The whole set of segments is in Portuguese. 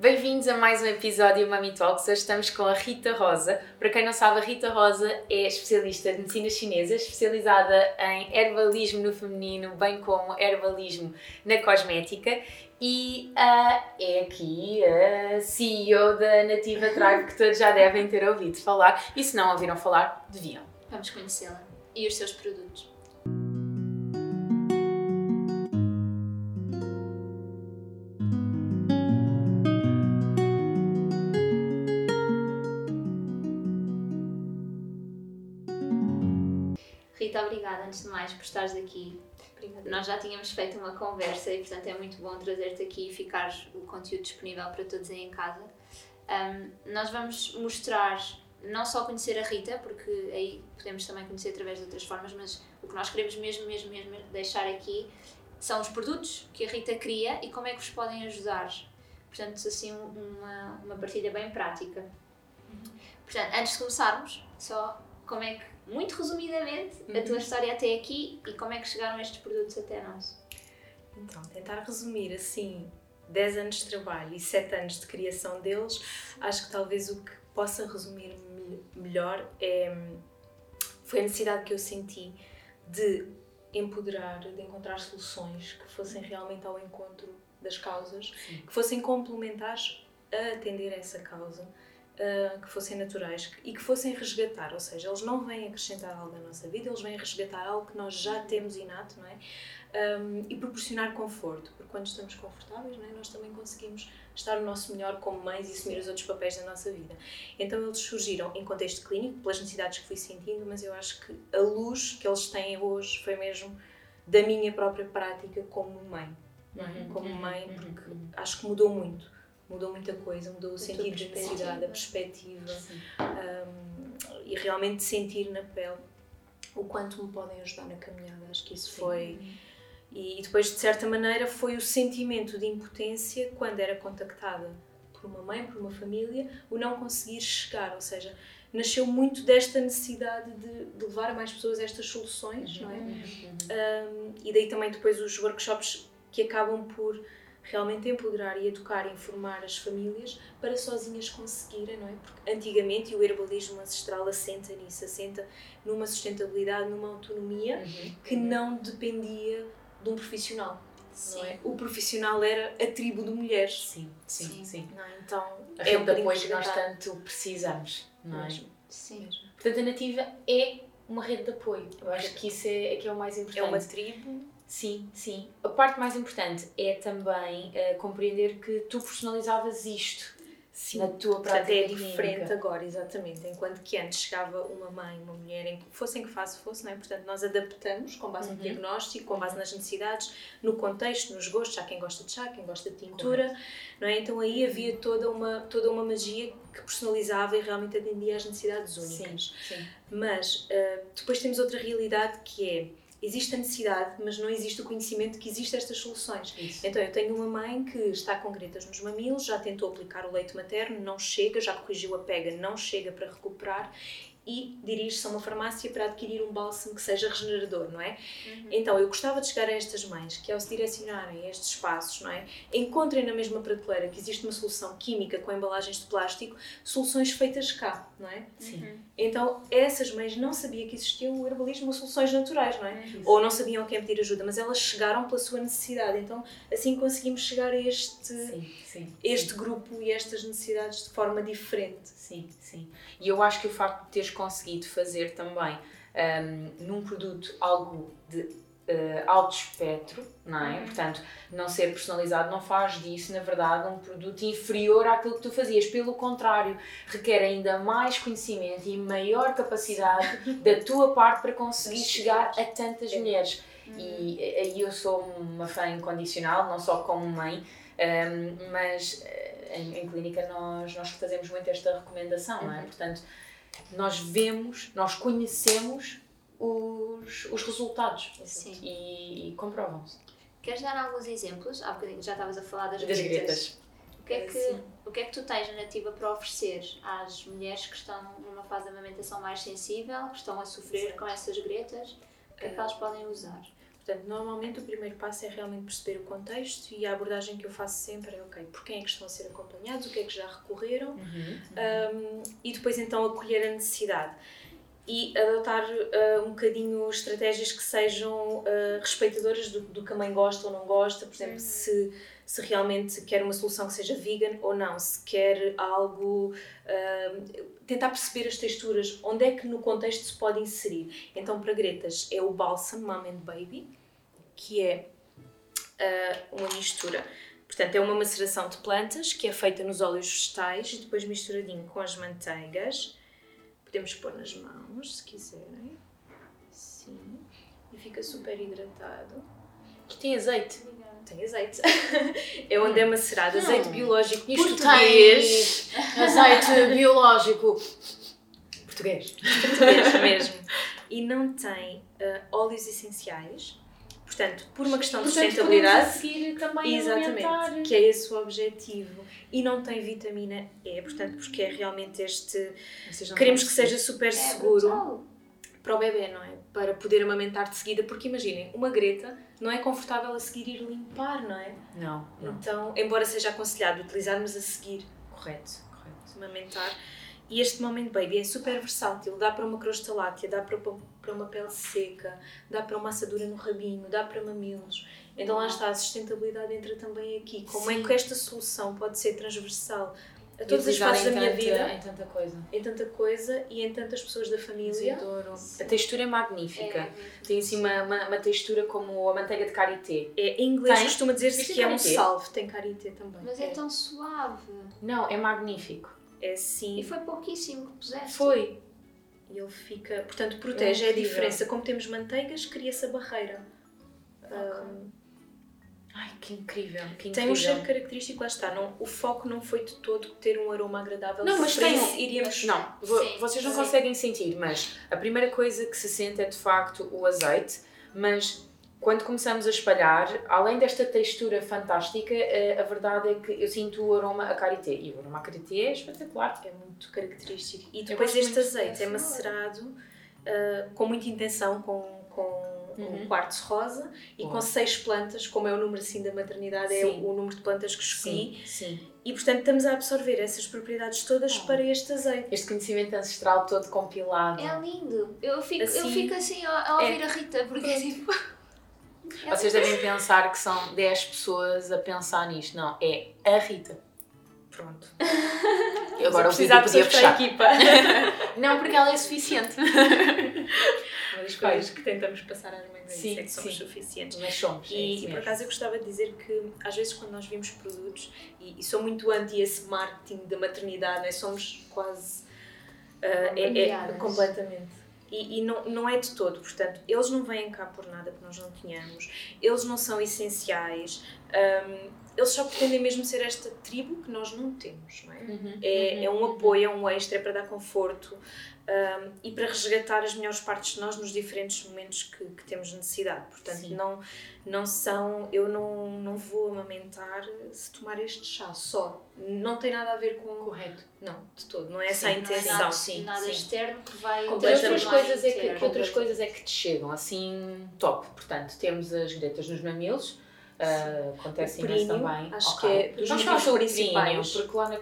Bem-vindos a mais um episódio Mami Talks. Hoje estamos com a Rita Rosa. Para quem não sabe, a Rita Rosa é especialista de medicina chinesa, especializada em herbalismo no feminino, bem como herbalismo na cosmética. E uh, é aqui a CEO da Nativa Tribe que todos já devem ter ouvido falar. E se não ouviram falar, deviam. Vamos conhecê-la e os seus produtos. Rita, obrigada antes de mais por estares aqui. Obrigada. Nós já tínhamos feito uma conversa e, portanto, é muito bom trazer-te aqui e ficar o conteúdo disponível para todos aí em casa. Um, nós vamos mostrar, não só conhecer a Rita, porque aí podemos também conhecer através de outras formas, mas o que nós queremos mesmo, mesmo, mesmo deixar aqui são os produtos que a Rita cria e como é que vos podem ajudar. Portanto, assim, uma, uma partilha bem prática. Uhum. Portanto, antes de começarmos, só como é que muito resumidamente, uhum. a tua uhum. história até aqui e como é que chegaram estes produtos até nós. Então, tentar resumir assim 10 anos de trabalho e 7 anos de criação deles, acho que talvez o que possa resumir melhor é foi a necessidade que eu senti de empoderar, de encontrar soluções que fossem realmente ao encontro das causas, Sim. que fossem complementares a atender essa causa uh, que fossem naturais e que fossem resgatar, ou seja, eles não vêm acrescentar algo à nossa vida, eles vêm resgatar algo que nós já temos inato, não é? Um, e proporcionar conforto, porque quando estamos confortáveis, não é? nós também conseguimos estar o nosso melhor como mães e assumir os outros papéis da nossa vida. Então eles surgiram em contexto clínico, pelas necessidades que fui sentindo, mas eu acho que a luz que eles têm hoje foi mesmo da minha própria prática como mãe. É? Uhum, como uhum, mãe, uhum, porque acho que mudou muito mudou muita coisa, mudou o sentido de necessidade, a perspectiva um, e realmente sentir na pele o quanto me podem ajudar na caminhada. Acho que isso Sim. foi. E, e depois, de certa maneira, foi o sentimento de impotência quando era contactada por uma mãe, por uma família, o não conseguir chegar, ou seja, nasceu muito desta necessidade de, de levar a mais pessoas estas soluções, não é? Uhum. Um, e daí também depois os workshops que acabam por realmente empoderar e educar e informar as famílias para sozinhas conseguirem, não é? Porque antigamente o herbalismo ancestral assenta nisso, assenta numa sustentabilidade, numa autonomia uhum. que não dependia de um profissional. Não é? O profissional era a tribo de mulheres. Sim, sim, sim. sim. Não é? Então, a é rede de apoio que nós tanto precisamos, não é? Sim. Portanto, a Nativa é uma rede de apoio. Eu acho que isso é, é que é o mais importante. É uma tribo Sim, sim. A parte mais importante é também uh, compreender que tu personalizavas isto sim. na tua prática. é diferente agora, exatamente. Enquanto que antes chegava uma mãe, uma mulher, em que fosse em que fase fosse, não é? Portanto, nós adaptamos com base uhum. no diagnóstico, com base nas necessidades, no contexto, nos gostos. Há quem gosta de chá, quem gosta de tintura, Correto. não é? Então aí havia toda uma, toda uma magia que personalizava e realmente atendia às necessidades únicas. Sim, sim. Mas uh, depois temos outra realidade que é existe a necessidade, mas não existe o conhecimento que existem estas soluções. Isso. Então, eu tenho uma mãe que está com gretas nos mamilos, já tentou aplicar o leite materno, não chega, já corrigiu a pega, não chega para recuperar e dirige-se a uma farmácia para adquirir um bálsamo que seja regenerador, não é? Uhum. Então, eu gostava de chegar a estas mães que, ao se direcionarem a estes espaços, não é? Encontrem na mesma prateleira que existe uma solução química com embalagens de plástico, soluções feitas cá, não é? Sim. Uhum. Então, essas mães não sabiam que existia o herbalismo ou soluções naturais, não é? Uhum. Ou não sabiam a quem pedir ajuda, mas elas chegaram pela sua necessidade. Então, assim conseguimos chegar a este, sim, sim, este sim. grupo e estas necessidades de forma diferente. Sim, sim. E eu acho que o facto de teres conseguido fazer também um, num produto algo de uh, alto espectro, não é? Uhum. Portanto, não ser personalizado não faz disso, na verdade, um produto inferior àquilo que tu fazias. Pelo contrário, requer ainda mais conhecimento e maior capacidade da tua parte para conseguir chegar a tantas mulheres. Uhum. E aí eu sou uma fã incondicional, não só como mãe, um, mas eh, em, em, clínica nós, nós fazemos muito esta recomendação, não é? Uhum. Portanto, nós vemos, nós conhecemos os, os resultados Sim. e, e comprovam-se. Queres dar alguns exemplos? Há bocadinho já estavas a falar das, das gretas. O que, é que, o que é que tu tens na nativa para oferecer às mulheres que estão numa fase de amamentação mais sensível, que estão a sofrer Exato. com essas gretas? O que é que elas podem usar? Portanto, normalmente o primeiro passo é realmente perceber o contexto e a abordagem que eu faço sempre é, ok, por quem é que estão a ser acompanhados, o que é que já recorreram uhum, uhum. Um, e depois então acolher a necessidade e adotar uh, um bocadinho estratégias que sejam uh, respeitadoras do, do, que a mãe gosta ou não gosta, por exemplo, uhum. se, se realmente quer uma solução que seja vegan ou não, se quer algo. Uh, tentar perceber as texturas, onde é que no contexto se pode inserir. Então, para Gretas, é o Balsam Mom and Baby, que é uma mistura. Portanto, é uma maceração de plantas que é feita nos óleos vegetais e depois misturadinho com as manteigas Podemos pôr nas mãos, se quiserem. Sim. E fica super hidratado. Que tem azeite. Tem azeite. é onde é macerado. Hum. Azeite biológico português. Azeite biológico português. Português mesmo. E não tem uh, óleos essenciais Portanto, por uma questão Portanto, de sustentabilidade. A seguir também exatamente, alimentar. que é esse o objetivo. E não tem vitamina E, portanto, porque é realmente este. Queremos que seja super é seguro para o bebê, não é? Para poder amamentar de seguida, porque imaginem, uma greta não é confortável a seguir ir limpar, não é? Não. não. Então, embora seja aconselhado utilizarmos a seguir, correto, correto. amamentar e este Moment Baby é super versátil, dá para uma crosta láctea, dá para, para uma pele seca, dá para uma assadura no rabinho, dá para mamilos. Então lá está, a sustentabilidade entra também aqui. Como é Sim. é que esta solução pode ser transversal a todas as fases da minha vida? Em tanta coisa. Em tanta coisa e em tantas pessoas da família. A textura é magnífica. É. Tem assim uma, uma, uma, textura como a manteiga de karité. É, em inglês costuma dizer-se que é um salve, tem karité também. Mas é, é tão suave. Não, é magnífico é sim. E foi pouquíssimo que puseste. Foi. E ele fica. Portanto, protege. É, a diferença. Como temos manteigas, cria-se a barreira. Okay. Um, Ai, que incrível, que incrível. Tem um cheiro característico, lá está. Não, o foco não foi de todo ter um aroma agradável. Não, mas tem. Iríamos... Não, sim, vocês não sim. conseguem sentir, mas a primeira coisa que se sente é de facto o azeite, mas quando começamos a espalhar, além desta textura fantástica, eh, a verdade é que eu sinto o aroma a karité. E o aroma a karité é espetacular. É muito característico. E depois este azeite é macerado uh, com muita intenção, com, com uhum. um quartzo rosa e com seis plantas, como é o número assim da maternidade, é sim. é o, o, número de plantas que escolhi. Sim, sim. E portanto estamos a absorver essas propriedades todas oh. para este azeite. Este conhecimento ancestral todo compilado. É lindo. Eu fico assim, eu fico assim a, a ouvir é. a Rita, porque é tipo. Vocês devem pensar que são 10 pessoas a pensar nisto. Não, é a Rita. Pronto. Eu agora o vídeo podia fechar. A equipa. Não, porque ela é suficiente. Uma das coisas que tentamos passar às mães sim, é que somos sim. suficientes. Mas somos. E, é e por acaso eu gostava de dizer que às vezes quando nós vimos produtos, e, e sou muito anti esse marketing da maternidade, né? somos quase. Uh, é, é, completamente e, e, não, não é de todo, portanto, eles não vêm cá por nada que nós não tenhamos, eles não são essenciais, um, eles só pretendem mesmo ser esta tribo que nós não temos, não é? Uhum, é, uhum, é um apoio, é um extra, é para dar conforto um, e para resgatar as melhores partes de nós nos diferentes momentos que, que temos necessidade. Portanto, não, não são. Eu não, não vou amamentar se tomar este chá só. Não tem nada a ver com. Correto. Não, de todo. Não é essa sim, a intenção. Nada, sim, nada sim. externo que vai. Que outras, coisas é que, que outras coisas é que te chegam assim top. Portanto, temos as gretas nos mamilos. Uh, acontece imenso também. Acho okay. que é dos Vamos falar sobre principais. Porque lá na,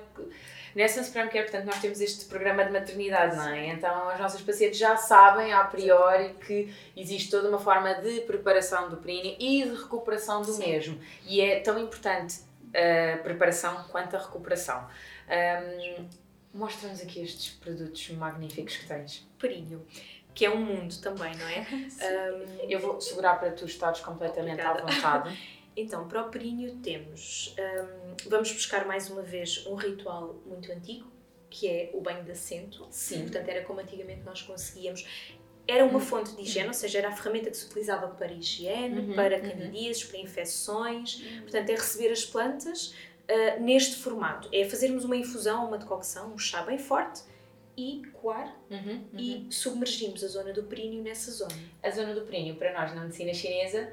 Nessa Supreme Care, portanto, nós temos este programa de maternidade, não é? Então, as nossas pacientes já sabem, a priori, que existe toda uma forma de preparação do períneo e de recuperação do Sim. mesmo. E é tão importante a preparação quanto a recuperação. Um, Mostra-nos aqui estes produtos magníficos que tens. Períneo que é um mundo também, não é? Um, Eu vou segurar para tu estares completamente Obrigada. à vontade. Então, para o períneo temos, um, vamos buscar mais uma vez um ritual muito antigo, que é o banho de assento. Sim. Portanto, era como antigamente nós conseguíamos. Era uma fonte de higiene, ou seja, era a ferramenta que se utilizava para higiene, uhum, para uhum. candidíases, uhum. para infecções. Uhum. Portanto, é receber as plantas uh, neste formato. É fazermos uma infusão, uma decocção, um chá bem forte e coar uhum, e uhum. submergimos a zona do períneo nessa zona. A zona do períneo, para nós na medicina chinesa,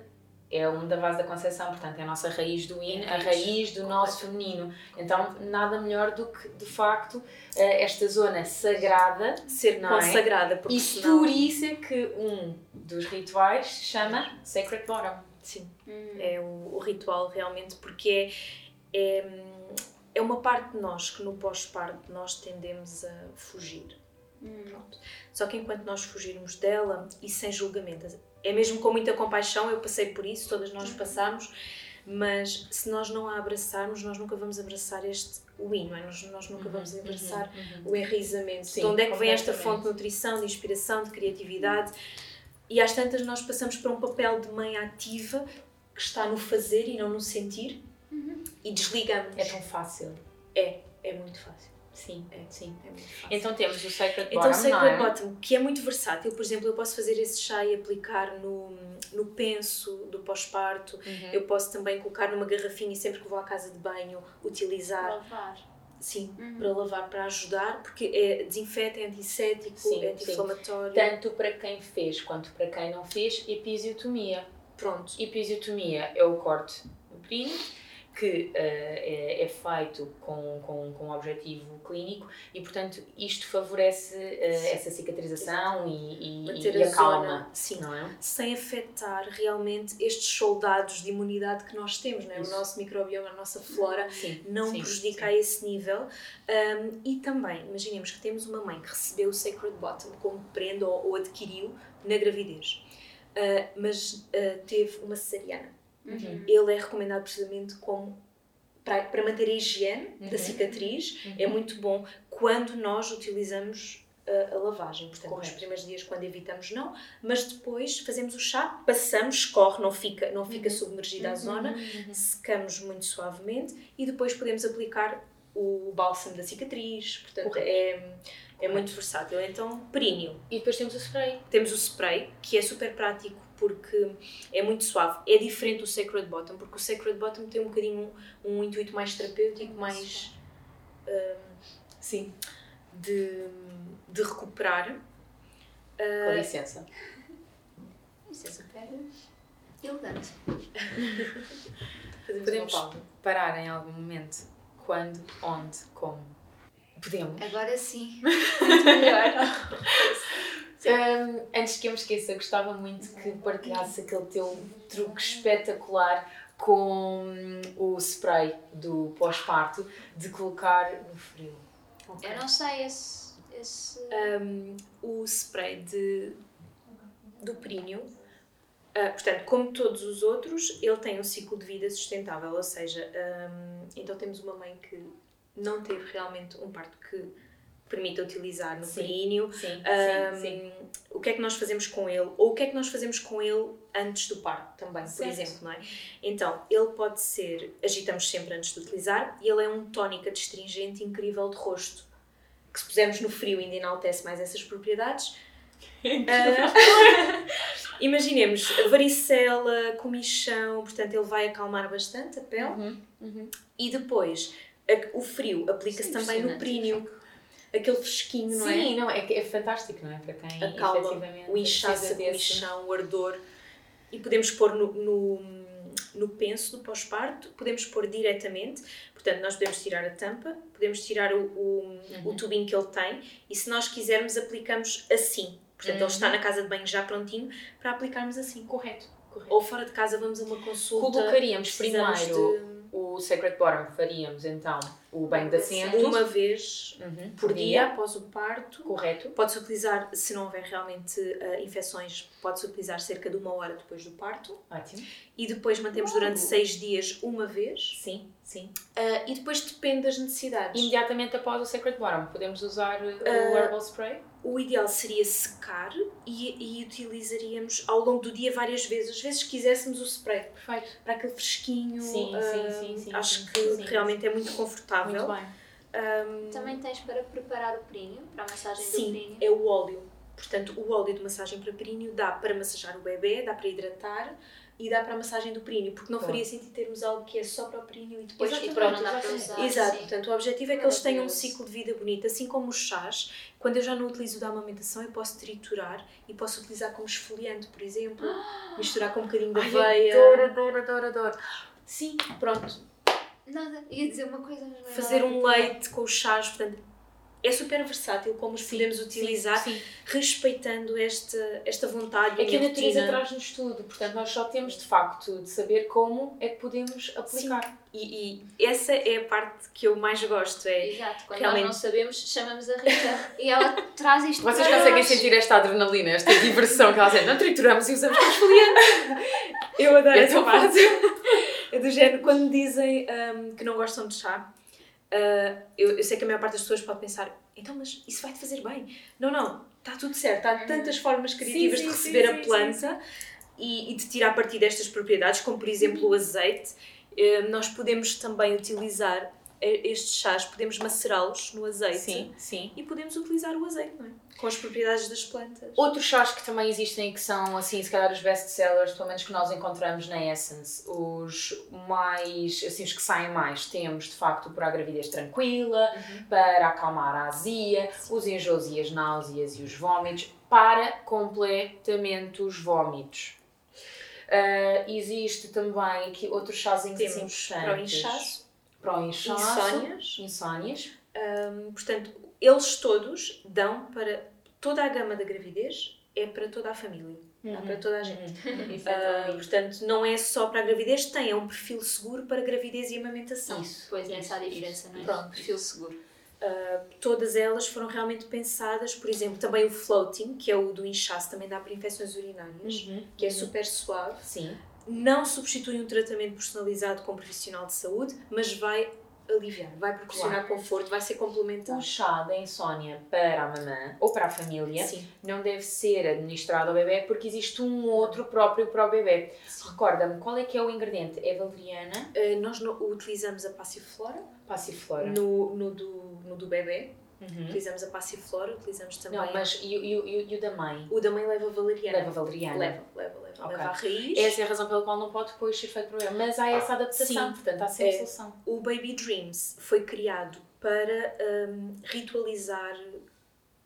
é um da base da concepção, portanto é a nossa raiz do yin, a raiz do nosso feminino. Então nada melhor do que de facto eh, esta zona sagrada ser não é? consagrada, é? e senão... por isso é que um dos rituais chama Sacred Bottom. Sim, hum. é o, o, ritual realmente porque é, é, é uma parte de nós que no pós-parto nós tendemos a fugir. Hum. Pronto. Só que enquanto nós fugirmos dela e sem julgamento, é mesmo com muita compaixão, eu passei por isso, todas nós passamos, mas se nós não a abraçarmos, nós nunca vamos abraçar este o in, não é? nós, nós nunca vamos uhum, abraçar uhum, uhum. o enraizamento. Sim, de onde é que vem esta fonte de nutrição, de inspiração, de criatividade? E às tantas nós passamos para um papel de mãe ativa que está no fazer e não no sentir uhum. e desligamos. É tão fácil. É, é muito fácil. Sim, é, sim, é muito fácil. Então temos o Sacred então, Bottom, Então Sacred é? Bottom, que é muito versátil, por exemplo, eu posso fazer esse chá e aplicar no, no penso do pós-parto, uhum. eu posso também colocar numa garrafinha e sempre que vou à casa de banho utilizar. Lavar. Sim, uhum. para lavar, para ajudar, porque é desinfeta, é antisséptico, é anti-inflamatório. Tanto para quem fez quanto para quem não fez, episiotomia. Pronto. Episiotomia é o corte do períneo que uh, é, é, feito com, com, com objetivo clínico e, portanto, isto favorece uh, essa cicatrização e, e, e, a, a calma, sim, não é? Sem afetar realmente estes soldados de imunidade que nós temos, não é? o nosso microbioma, a nossa flora, sim, não sim, prejudica sim. a esse nível. Um, e também, imaginemos que temos uma mãe que recebeu o Sacred Bottom como prenda ou, ou adquiriu na gravidez, uh, mas teve uma cesariana Uhum. Ele é recomendado precisamente como para, para manter a higiene uhum. da cicatriz. Uhum. É muito bom quando nós utilizamos a, a lavagem. Portanto, Correto. nos primeiros dias, quando evitamos, não. Mas depois fazemos o chá, passamos, escorre, não fica, não fica uhum. submergida a uhum. zona, secamos muito suavemente e depois podemos aplicar o bálsamo da cicatriz. Portanto, Correto. é é muito versátil. Então, períneo. E depois temos o spray. Temos o spray, que é super prático porque é muito suave. É diferente do Sacred Bottom, porque o Sacred Bottom tem um bocadinho um, um intuito mais terapêutico, mais. Uh, sim. De, de recuperar. Uh, Com licença. Isso é super elegante. Podemos parar em algum momento? Quando, onde, como? Podemos. Agora sim. Muito melhor. Um, antes que eu me esqueça, gostava muito que partilhasse aquele teu truque espetacular com o spray do pós-parto de colocar no frio. Okay. Eu não sei esse. esse... Um, o spray de, do períneo, uh, portanto, como todos os outros, ele tem um ciclo de vida sustentável, ou seja, um, então temos uma mãe que não teve realmente um parto que permita utilizar no períneo. Sim, um, sim, sim. O que é que nós fazemos com ele? Ou o que é que nós fazemos com ele antes do parto também, certo. por exemplo, não é? Então, ele pode ser, agitamos sempre antes de utilizar, e ele é um tónica astringente incrível de rosto, que se pusermos no frio ainda enaltece mais essas propriedades. uh, imaginemos varicela, comichão, portanto ele vai acalmar bastante a pele uhum, uhum. e depois o frio aplica-se também no períneo aquele fresquinho, não é? Sim, não, é, é fantástico, não é? Para quem Acalma o inchaço, o inchão, o ardor. E podemos pôr no, no, no penso do pós-parto, podemos pôr diretamente. Portanto, nós podemos tirar a tampa, podemos tirar o, o, uhum. o tubinho que ele tem e se nós quisermos aplicamos assim. Portanto, uhum. ele está uhum. na casa de banho já prontinho para aplicarmos assim. Correto. Correto. Ou fora de casa vamos a uma consulta. Colocaríamos primeiro de... o Sacred Bottom faríamos então o banho de assento Uma vez Uhum, por dia após o parto. Correto. Pode-se utilizar, se não houver realmente ah, infecções, pode-se utilizar cerca de uma hora depois do parto. Ótimo. E depois mantemos durante seis dias uma vez. Sim, sim. Ah, e depois depende das necessidades. Imediatamente após o Sacred Bottom, podemos usar uh, o Ah, Herbal Spray? O ideal seria secar e, e utilizaríamos ao longo do dia várias vezes. Às vezes, se quiséssemos o spray Perfeito. para aquele fresquinho, Sim, sim, sim, sim, acho sim, que sim. realmente é muito confortável. Muito bem. Ahm, Também tens para preparar o períneo, para a massagem do sim, períneo. é o óleo. Portanto, o óleo de massagem para períneo dá para massajar o bebê, dá para hidratar e dá para a massagem do períneo, porque não faria sentido termos algo que é só para o períneo e depois Exatamente, e pronto. não dá para usar. Exato, sim. portanto, o objetivo é que eles tenham um ciclo de vida bonito, assim como os chás. Quando eu já não utilizo da amamentação, eu posso triturar e posso utilizar como esfoliante, por exemplo, misturar com um bocadinho de aveia. adoro, adoro, adoro, adoro. Sim, pronto. Nada, ia dizer uma coisa, mas não é Fazer nada. um leite com os chás, portanto, é super versátil como os podemos utilizar, Sim, sim. respeitando esta, esta vontade É que a natureza traz-nos tudo, portanto nós só temos de facto de saber como é que podemos aplicar. E, e essa é a parte que eu mais gosto, é Exato, quando Realmente. nós não sabemos, chamamos a Rita e ela traz isto Vocês para conseguem nós. sentir esta adrenalina, esta diversão que ela sente? Não trituramos e usamos como esfoliante. Eu adoro É essa parte. É do género, quando me dizem hum, que não gostam de chá, ah, eu, eu sei que a maior parte das pessoas pode pensar, então, mas isso vai-te fazer bem. Não, não, está tudo certo. Há tantas formas criativas sim, de sim, receber sim, a planta E, e de tirar partido destas propriedades, como por exemplo o azeite. Eh, Nós podemos também utilizar estes chás, podemos macerá-los no azeite. Sim, sim. E podemos utilizar o azeite, não é? Com as propriedades das plantas. Outros chás que também existem que são, assim, se calhar os best-sellers, pelo menos que nós encontramos na Essence, os mais, assim, os que saem mais, temos de facto para a gravidez tranquila, para acalmar a azia, os enjoos e as náuseas e os vómitos, para completamente os vómitos. Ah, existe também aqui outros chazinhos Temos para o inchaço, Para o inchaço. insónias. Insónias. Hum, portanto, eles todos dão para toda a gama da gravidez, é para toda a família. Dá para toda a gente. Ah, portanto, não é só para a gravidez, tem, é um perfil seguro para gravidez e amamentação. Isso. Pois é, essa a diferença, não é? Pronto. Perfil seguro. Uh, todas elas foram realmente pensadas, por exemplo, também o floating, que é o do inchaço, também dá para infecções urinárias, que é super suave. Sim. Não substitui um tratamento personalizado com um profissional de saúde, mas vai aliviar, vai proporcionar conforto, vai ser complementar. O chá da insónia para a mamã ou para a família Sim. não deve ser administrado ao bebê porque existe um outro próprio para o bebê. Recorda-me, qual é que é o ingrediente? É valeriana, Uh, nós no- utilizamos a passiflora passiflora. no, no, do, no do bebê, Uhum. utilizamos a passiflora, utilizamos também. Não, mas e, o- e, e, e o da mãe? O da mãe leva valeriana. Leva valeriana. Leva, leva, leva. Ok. Leva a raiz. Essa é a razão pela qual não pode depois ser feito problema. Mas há essa adaptação, Sim. portanto há sempre É. solução. O Baby Dreams foi criado para hum, ritualizar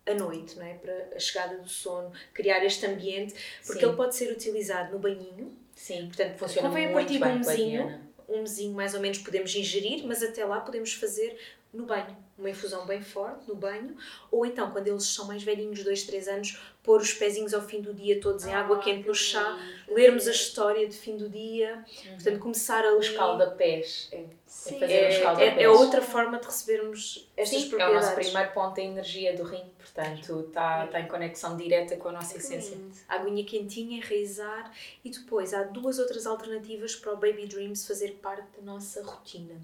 a noite, não é? para a chegada do sono, criar este ambiente, porque Sim. ele pode ser utilizado no banhinho, Sim, portanto, funciona convém a muito partir de bem um mesinho, um mesinho mais ou menos podemos ingerir, mas até lá podemos fazer no banho, uma infusão bem forte no banho, ou então quando eles são mais velhinhos, 2, 3 anos, pôr os pezinhos ao fim do dia todos em água Ah, quente no chá, lindo. lermos a história de fim do dia, portanto começar ali... Os calda-pés. É. Sim. fazer É, uns é, é outra forma de recebermos estas Sim, é o propriedades. nosso primeiro ponto da energia do rim, portanto está, está em conexão direta com a nossa essência. A aguinha quentinha, enraizar e depois há duas outras alternativas para o Baby Dreams fazer parte da nossa rotina.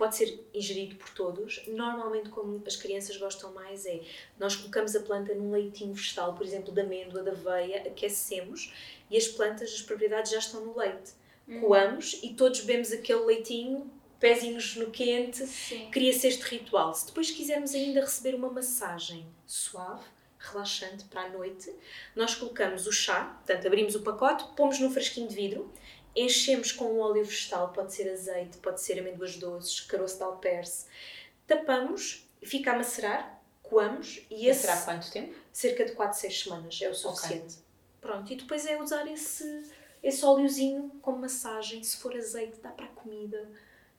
Pode ser ingerido por todos. Normalmente, como as crianças gostam mais, é nós colocamos a planta num leitinho vegetal, por exemplo, da amêndoa, da aveia, aquecemos e as plantas, as propriedades já estão no leite. Coamos e todos bebemos aquele leitinho, pezinhos no quente, cria-se este ritual. Se depois quisermos ainda receber uma massagem suave, relaxante para a noite, nós colocamos o chá, portanto abrimos o pacote, pomos num frasquinho de vidro, enchemos com um óleo vegetal, pode ser azeite, pode ser amêndoas doces, caroço de alperce, tapamos, fica a macerar, coamos e esse Será quanto tempo? cerca de 4, 6 semanas é o suficiente. Pronto, e depois é usar esse, esse óleozinho como massagem, se for azeite dá para a comida.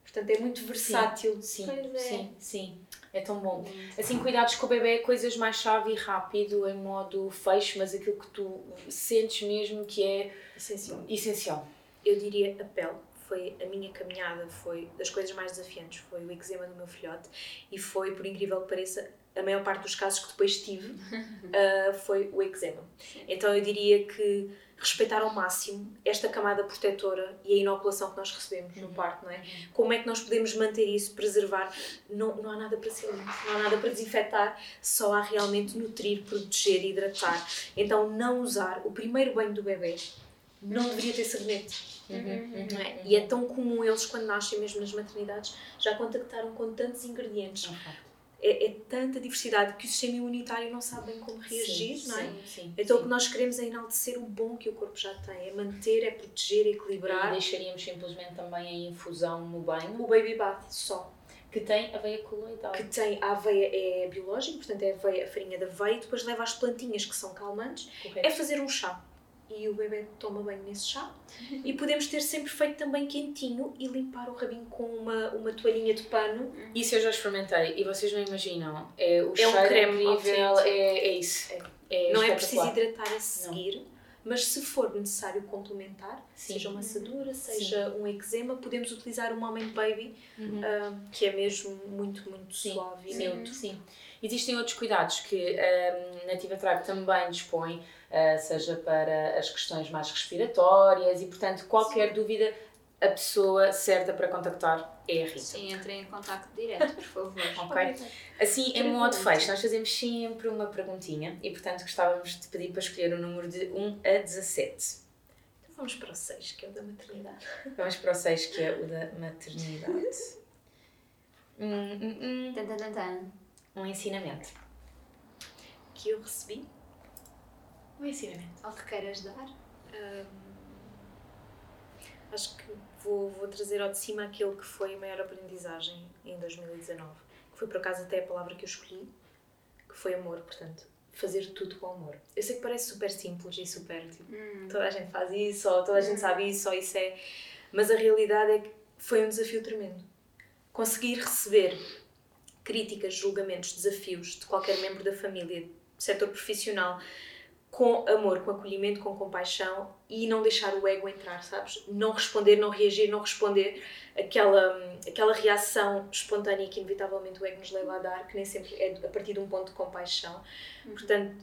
Portanto, é muito versátil. Sim, Pois é. sim, sim. É tão bom. Assim, cuidados com o bebê, coisas mais chave e rápido, em modo fecho, mas aquilo que tu sentes mesmo que é Essencial. essencial. Eu diria a pele. foi a minha caminhada, foi das coisas mais desafiantes, foi o eczema do meu filhote e foi, por incrível que pareça, a maior parte dos casos que depois tive uh, foi o eczema. Então eu diria que respeitar ao máximo esta camada protetora e a inoculação que nós recebemos no parto, não é? Como é que nós podemos manter isso, preservar? Não, não há nada para ser limpo, não há nada para desinfetar, só há realmente nutrir, proteger, hidratar. Então não usar o primeiro banho do bebê não deveria ter sabonete. Uhum, não é? E é tão comum eles, quando nascem, mesmo nas maternidades, já contactaram com tantos ingredientes. É, é, tanta diversidade que o sistema imunitário não sabe bem como reagir, sim, não é? Sim, sim, então o que nós queremos é enaltecer o bom que o corpo já tem, é manter, é proteger, é equilibrar. E deixaríamos simplesmente também a infusão no banho? O baby bath só. Que tem aveia coloidal. Que tem, a aveia é biológica, portanto é a, aveia, a farinha da aveia, depois leva as plantinhas que são calmantes, Correto. é fazer um chá e o bebê toma banho nesse chá. E podemos ter sempre feito também quentinho e limpar o rabinho com uma, uma toalhinha de pano. Isso eu já experimentei e vocês não imaginam. É, o é um creme incrível, é, é isso. É, é não é preciso hidratar a seguir. Não. Mas se for necessário complementar, Sim. seja uma assadura, seja Sim. um eczema, podemos utilizar o Moment Baby, uhum. uh, que é mesmo muito, muito Sim. suave e neutro. Sim. Existem outros cuidados que a Nativa Trago também dispõe seja para as questões mais respiratórias e, portanto, qualquer dúvida, a pessoa certa para contactar é a Rita. Sim, entrem em contato direto, por favor. ok? Assim, em modo fecho, nós fazemos sempre uma perguntinha e, portanto, gostávamos de pedir para escolher o um número de 1 a 17. Então vamos para o 6, que é o da maternidade. Vamos para o 6, que é o da maternidade. hum, hum, hum. Tan, tan, tan. Um ensinamento. Que eu recebi um ensinamento. Algo que queiras dar? Um, acho que vou, vou trazer ao de cima aquilo que foi a maior aprendizagem em 2019, que foi por acaso até a palavra que eu escolhi, que foi amor, portanto, fazer tudo com amor. Eu sei que parece super simples e super, tipo, hum. toda a gente faz isso, ou toda a gente hum. sabe isso, ou isso é... Mas a realidade é que foi um desafio tremendo. Conseguir receber críticas, julgamentos, desafios de qualquer membro da família, do setor profissional, com amor, com acolhimento, com compaixão e não deixar o ego entrar, sabes? Não responder, não reagir, não responder aquela, aquela reação espontânea que inevitavelmente o ego nos leva a dar, que nem sempre é a partir de um ponto de compaixão. Uhum. Portanto,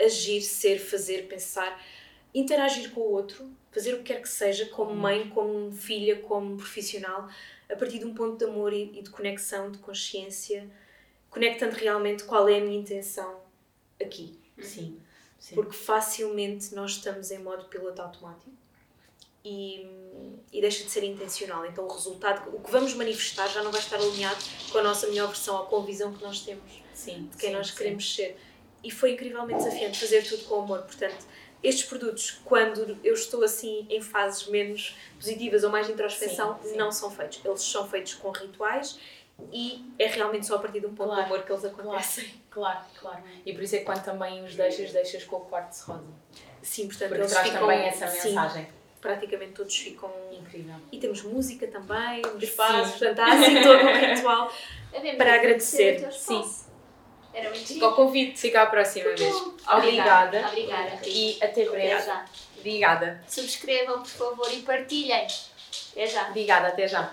agir, ser, fazer, pensar, interagir com o outro, fazer o que quer que seja, como uhum. mãe, como filha, como profissional, a partir de um ponto de amor e, de conexão, de consciência, conectando realmente qual é a minha intenção aqui. Uhum. Sim. Sim. porque facilmente nós estamos em modo piloto automático e, e deixa de ser intencional. Então o resultado, o que vamos manifestar já não vai estar alinhado com a nossa melhor versão ou com a visão que nós temos sim, de quem sim, nós queremos ser. E foi incrivelmente desafiante fazer tudo com amor. Portanto, estes produtos, quando eu estou assim em fases menos positivas ou mais de introspeção, não são feitos. Eles são feitos com rituais e é realmente só a partir de um ponto claro, de amor que eles acontecem. Claro, claro, claro. E por isso é que quando também os deixas, deixas com o quartzo rosa. Sim, portanto Porque eles traz ficam, também essa mensagem. Sim, praticamente todos ficam... Incrível. E temos música também, um espaço, portanto há assim todo um ritual é para agradecer. Sim. Era muito Fica o convite. Fica à próxima vez. Obrigada. Obrigada. E até breve. Já. Obrigada. Subscrevam, por favor, e partilhem. Até já. Obrigada, até já.